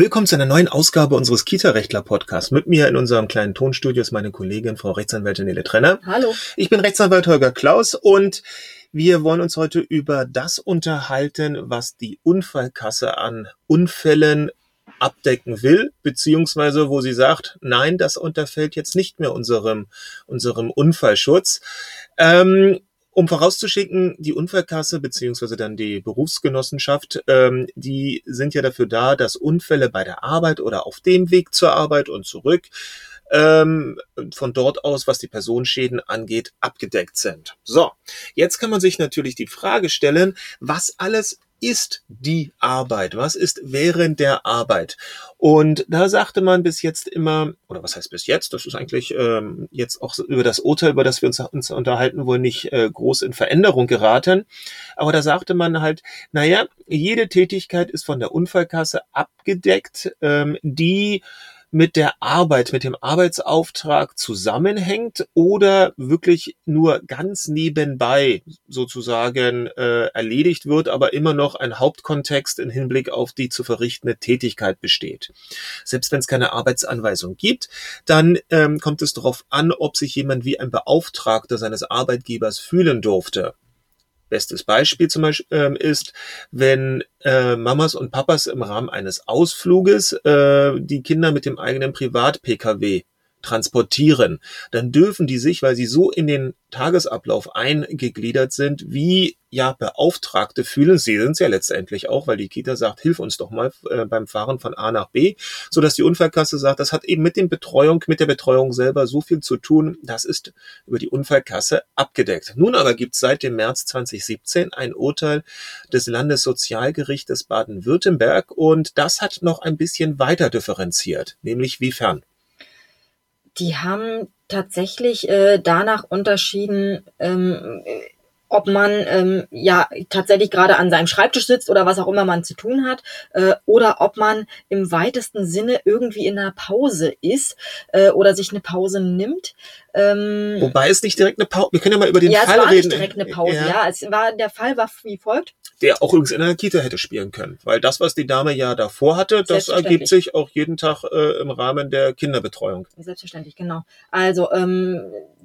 Willkommen zu einer neuen Ausgabe unseres Kita-Rechtler-Podcasts. Mit mir in unserem kleinen Tonstudio ist meine Kollegin, Frau Rechtsanwältin Nele Trenner. Hallo. Ich bin Rechtsanwalt Holger Klaus und wir wollen uns heute über das unterhalten, was die Unfallkasse an Unfällen abdecken will, beziehungsweise wo sie sagt, nein, das unterfällt jetzt nicht mehr unserem, unserem Unfallschutz. Ähm, um vorauszuschicken, die Unfallkasse beziehungsweise dann die Berufsgenossenschaft, ähm, die sind ja dafür da, dass Unfälle bei der Arbeit oder auf dem Weg zur Arbeit und zurück ähm, von dort aus, was die Personenschäden angeht, abgedeckt sind. So, jetzt kann man sich natürlich die Frage stellen, was alles ist die Arbeit? Was ist während der Arbeit? Und da sagte man bis jetzt immer, oder was heißt bis jetzt? Das ist eigentlich ähm, jetzt auch über das Urteil, über das wir uns, uns unterhalten wollen, nicht äh, groß in Veränderung geraten. Aber da sagte man halt, naja, jede Tätigkeit ist von der Unfallkasse abgedeckt, ähm, die mit der Arbeit, mit dem Arbeitsauftrag zusammenhängt oder wirklich nur ganz nebenbei sozusagen äh, erledigt wird, aber immer noch ein Hauptkontext im Hinblick auf die zu verrichtende Tätigkeit besteht. Selbst wenn es keine Arbeitsanweisung gibt, dann ähm, kommt es darauf an, ob sich jemand wie ein Beauftragter seines Arbeitgebers fühlen durfte. Bestes Beispiel zum Beispiel ähm, ist, wenn äh, Mamas und Papas im Rahmen eines Ausfluges äh, die Kinder mit dem eigenen Privat-Pkw transportieren, dann dürfen die sich, weil sie so in den Tagesablauf eingegliedert sind, wie ja Beauftragte fühlen. Sie sind es ja letztendlich auch, weil die Kita sagt, hilf uns doch mal äh, beim Fahren von A nach B, so dass die Unfallkasse sagt, das hat eben mit dem Betreuung, mit der Betreuung selber so viel zu tun. Das ist über die Unfallkasse abgedeckt. Nun aber gibt es seit dem März 2017 ein Urteil des Landessozialgerichtes Baden-Württemberg und das hat noch ein bisschen weiter differenziert, nämlich wiefern. Die haben tatsächlich äh, danach unterschieden, ähm, ob man ähm, ja tatsächlich gerade an seinem Schreibtisch sitzt oder was auch immer man zu tun hat, äh, oder ob man im weitesten Sinne irgendwie in einer Pause ist äh, oder sich eine Pause nimmt. Ähm, Wobei es nicht direkt eine Pause, wir können ja mal über den ja, Fall es war reden. Nicht direkt eine Pause, ja. ja. Es war der Fall war wie folgt. Der auch übrigens in einer Kita hätte spielen können, weil das, was die Dame ja davor hatte, das ergibt sich auch jeden Tag äh, im Rahmen der Kinderbetreuung. Selbstverständlich, genau. Also ähm,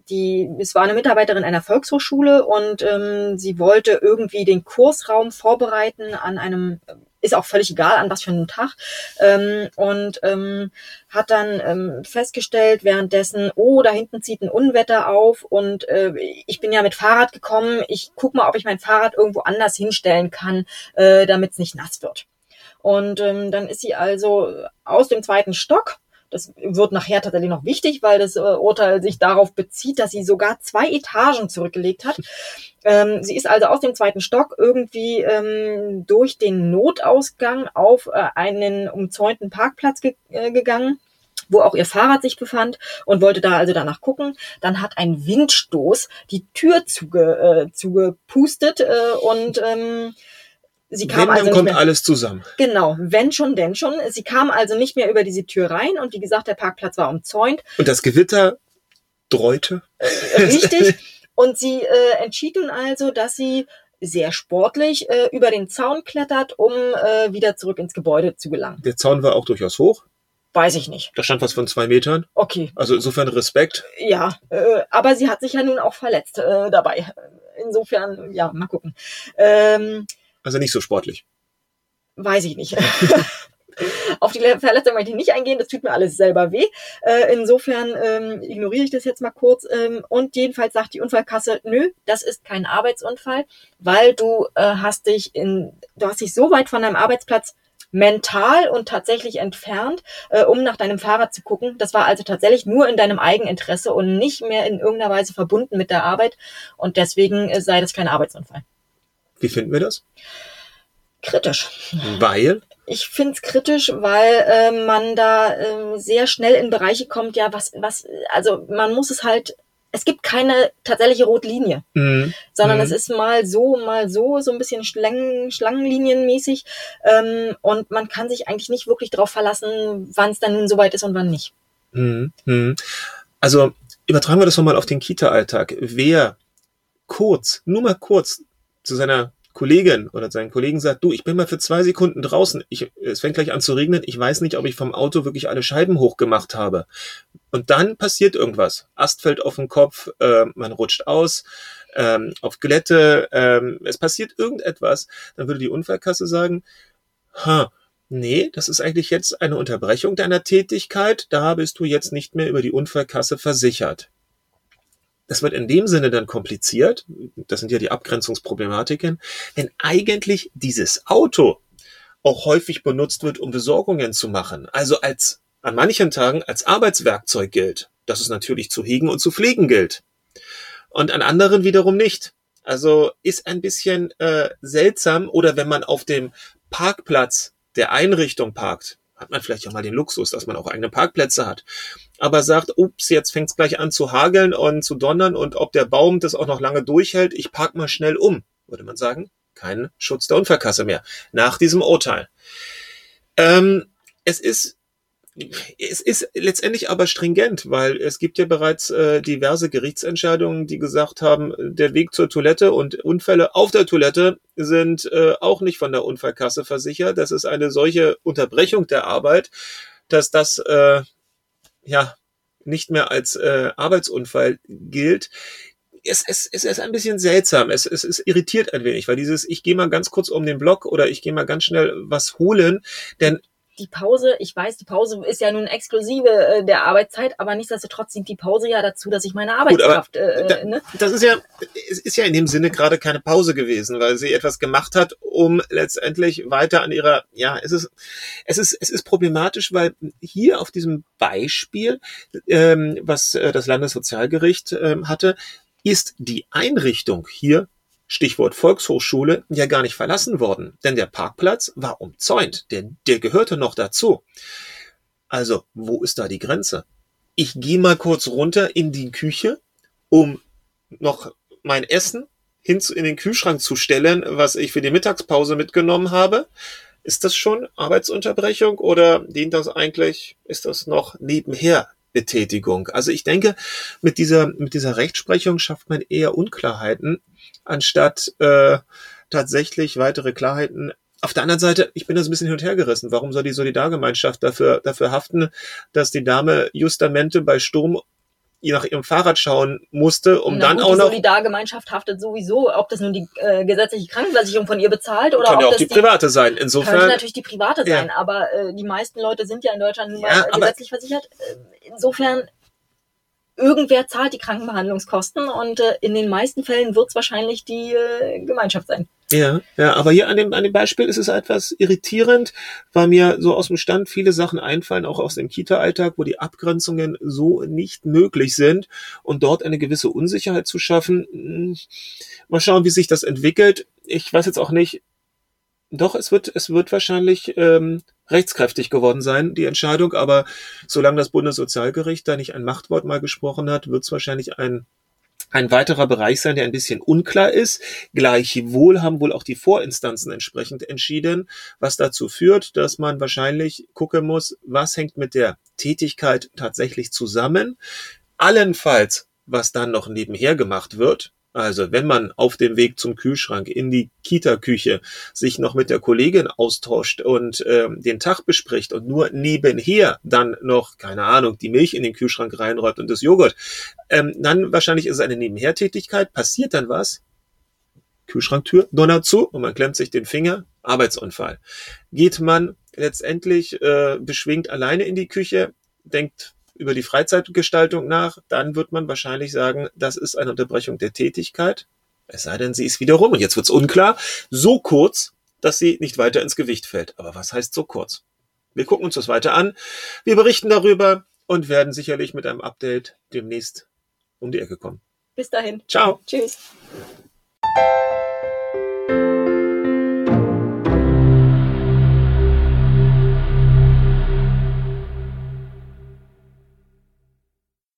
die, es war eine Mitarbeiterin einer Volkshochschule und ähm, sie wollte irgendwie den Kursraum vorbereiten an einem ist auch völlig egal, an was für einem Tag. Ähm, und ähm, hat dann ähm, festgestellt währenddessen, oh, da hinten zieht ein Unwetter auf und äh, ich bin ja mit Fahrrad gekommen. Ich guck mal, ob ich mein Fahrrad irgendwo anders hinstellen kann, äh, damit es nicht nass wird. Und ähm, dann ist sie also aus dem zweiten Stock das wird nachher tatsächlich noch wichtig, weil das äh, Urteil sich darauf bezieht, dass sie sogar zwei Etagen zurückgelegt hat. Ähm, sie ist also aus dem zweiten Stock irgendwie ähm, durch den Notausgang auf äh, einen umzäunten Parkplatz ge äh, gegangen wo auch ihr Fahrrad sich befand und wollte da also danach gucken. Dann hat ein Windstoß die Tür zuge, äh, zugepustet äh, und ähm, Sie kam wenn, also dann kommt mehr, alles zusammen. Genau, wenn schon, denn schon. Sie kam also nicht mehr über diese Tür rein und wie gesagt, der Parkplatz war umzäunt. Und das Gewitter dreute. Äh, richtig. Und sie äh, entschied nun also, dass sie sehr sportlich äh, über den Zaun klettert, um äh, wieder zurück ins Gebäude zu gelangen. Der Zaun war auch durchaus hoch. Weiß ich nicht. Da stand was von zwei Metern. Okay. Also insofern Respekt. Ja, äh, aber sie hat sich ja nun auch verletzt äh, dabei. Insofern, ja, mal gucken. Ähm, also nicht so sportlich. Weiß ich nicht. Auf die Verletzung möchte ich nicht eingehen, das tut mir alles selber weh. Äh, insofern ähm, ignoriere ich das jetzt mal kurz. Ähm, und jedenfalls sagt die Unfallkasse, nö, das ist kein Arbeitsunfall, weil du äh, hast dich in, du hast dich so weit von deinem Arbeitsplatz mental und tatsächlich entfernt, äh, um nach deinem Fahrrad zu gucken. Das war also tatsächlich nur in deinem Eigeninteresse und nicht mehr in irgendeiner Weise verbunden mit der Arbeit. Und deswegen äh, sei das kein Arbeitsunfall. Wie finden wir das? Kritisch. Weil? Ich finde es kritisch, weil äh, man da äh, sehr schnell in Bereiche kommt, ja, was, was, also man muss es halt, es gibt keine tatsächliche Rotlinie, mhm. sondern mhm. es ist mal so, mal so, so ein bisschen Schlangen, Schlangenlinienmäßig ähm, und man kann sich eigentlich nicht wirklich darauf verlassen, wann es dann nun soweit ist und wann nicht. Mhm. mhm. Also übertragen wir das nochmal auf den Kita-Alltag. Wer kurz, nur mal kurz zu seiner Kollegin oder seinen Kollegen sagt, du, ich bin mal für zwei Sekunden draußen, ich, es fängt gleich an zu regnen, ich weiß nicht, ob ich vom Auto wirklich alle Scheiben hochgemacht habe. Und dann passiert irgendwas. Ast fällt auf den Kopf, äh, man rutscht aus, ähm, auf Glätte, ähm, es passiert irgendetwas, dann würde die Unfallkasse sagen, ha, nee, das ist eigentlich jetzt eine Unterbrechung deiner Tätigkeit, da bist du jetzt nicht mehr über die Unfallkasse versichert. Das wird in dem Sinne dann kompliziert, das sind ja die Abgrenzungsproblematiken, wenn eigentlich dieses Auto auch häufig benutzt wird, um Besorgungen zu machen, also als an manchen Tagen als Arbeitswerkzeug gilt, das es natürlich zu hegen und zu pflegen gilt, und an anderen wiederum nicht. Also ist ein bisschen äh, seltsam oder wenn man auf dem Parkplatz der Einrichtung parkt, hat man vielleicht auch mal den Luxus, dass man auch eigene Parkplätze hat. Aber sagt, ups, jetzt fängt es gleich an zu hageln und zu donnern und ob der Baum das auch noch lange durchhält, ich park mal schnell um, würde man sagen. Kein Schutz der Unfallkasse mehr. Nach diesem Urteil. Ähm, es ist es ist letztendlich aber stringent, weil es gibt ja bereits äh, diverse Gerichtsentscheidungen, die gesagt haben, der Weg zur Toilette und Unfälle auf der Toilette sind äh, auch nicht von der Unfallkasse versichert. Das ist eine solche Unterbrechung der Arbeit, dass das äh, ja nicht mehr als äh, Arbeitsunfall gilt. Es, es, es ist ein bisschen seltsam. Es, es, es irritiert ein wenig, weil dieses, ich gehe mal ganz kurz um den Block oder ich gehe mal ganz schnell was holen, denn die Pause, ich weiß, die Pause ist ja nun exklusive äh, der Arbeitszeit, aber nichtsdestotrotz dient die Pause ja dazu, dass ich meine Arbeitskraft. Gut, äh, da, ne? Das ist ja, es ist ja in dem Sinne gerade keine Pause gewesen, weil sie etwas gemacht hat, um letztendlich weiter an ihrer, ja, es ist, es ist, es ist problematisch, weil hier auf diesem Beispiel, ähm, was äh, das Landessozialgericht ähm, hatte, ist die Einrichtung hier Stichwort Volkshochschule, ja gar nicht verlassen worden, denn der Parkplatz war umzäunt, der, der gehörte noch dazu. Also, wo ist da die Grenze? Ich gehe mal kurz runter in die Küche, um noch mein Essen hin in den Kühlschrank zu stellen, was ich für die Mittagspause mitgenommen habe. Ist das schon Arbeitsunterbrechung oder dient das eigentlich, ist das noch nebenher Betätigung? Also ich denke, mit dieser, mit dieser Rechtsprechung schafft man eher Unklarheiten, anstatt äh, tatsächlich weitere Klarheiten. Auf der anderen Seite, ich bin das ein bisschen hin und her gerissen. Warum soll die Solidargemeinschaft dafür, dafür haften, dass die Dame Justamente bei Sturm nach ihrem Fahrrad schauen musste, um Na dann gut, auch noch. Die Solidargemeinschaft haftet sowieso, ob das nun die äh, gesetzliche Krankenversicherung von ihr bezahlt oder kann ob ja auch das die private sein. Insofern könnte natürlich die private sein, ja. aber äh, die meisten Leute sind ja in Deutschland nun mal ja, gesetzlich versichert. Äh, insofern irgendwer zahlt die Krankenbehandlungskosten und äh, in den meisten Fällen wird es wahrscheinlich die äh, Gemeinschaft sein. Ja, ja, aber hier an dem, an dem Beispiel ist es etwas irritierend, weil mir so aus dem Stand viele Sachen einfallen, auch aus dem Kita-Alltag, wo die Abgrenzungen so nicht möglich sind und dort eine gewisse Unsicherheit zu schaffen. Hm, mal schauen, wie sich das entwickelt. Ich weiß jetzt auch nicht, doch, es wird, es wird wahrscheinlich ähm, rechtskräftig geworden sein, die Entscheidung, aber solange das Bundessozialgericht da nicht ein Machtwort mal gesprochen hat, wird es wahrscheinlich ein ein weiterer Bereich sein, der ein bisschen unklar ist. Gleichwohl haben wohl auch die Vorinstanzen entsprechend entschieden, was dazu führt, dass man wahrscheinlich gucken muss, was hängt mit der Tätigkeit tatsächlich zusammen. Allenfalls, was dann noch nebenher gemacht wird, also wenn man auf dem Weg zum Kühlschrank in die Kita-Küche sich noch mit der Kollegin austauscht und ähm, den Tag bespricht und nur nebenher dann noch, keine Ahnung, die Milch in den Kühlschrank reinräumt und das Joghurt, ähm, dann wahrscheinlich ist es eine Nebenhertätigkeit. Passiert dann was? Kühlschranktür donnert zu und man klemmt sich den Finger, Arbeitsunfall. Geht man letztendlich äh, beschwingt alleine in die Küche, denkt über die Freizeitgestaltung nach, dann wird man wahrscheinlich sagen, das ist eine Unterbrechung der Tätigkeit. Es sei denn, sie ist wiederum, und jetzt wird's unklar, so kurz, dass sie nicht weiter ins Gewicht fällt. Aber was heißt so kurz? Wir gucken uns das weiter an. Wir berichten darüber und werden sicherlich mit einem Update demnächst um die Ecke kommen. Bis dahin. Ciao. Tschüss.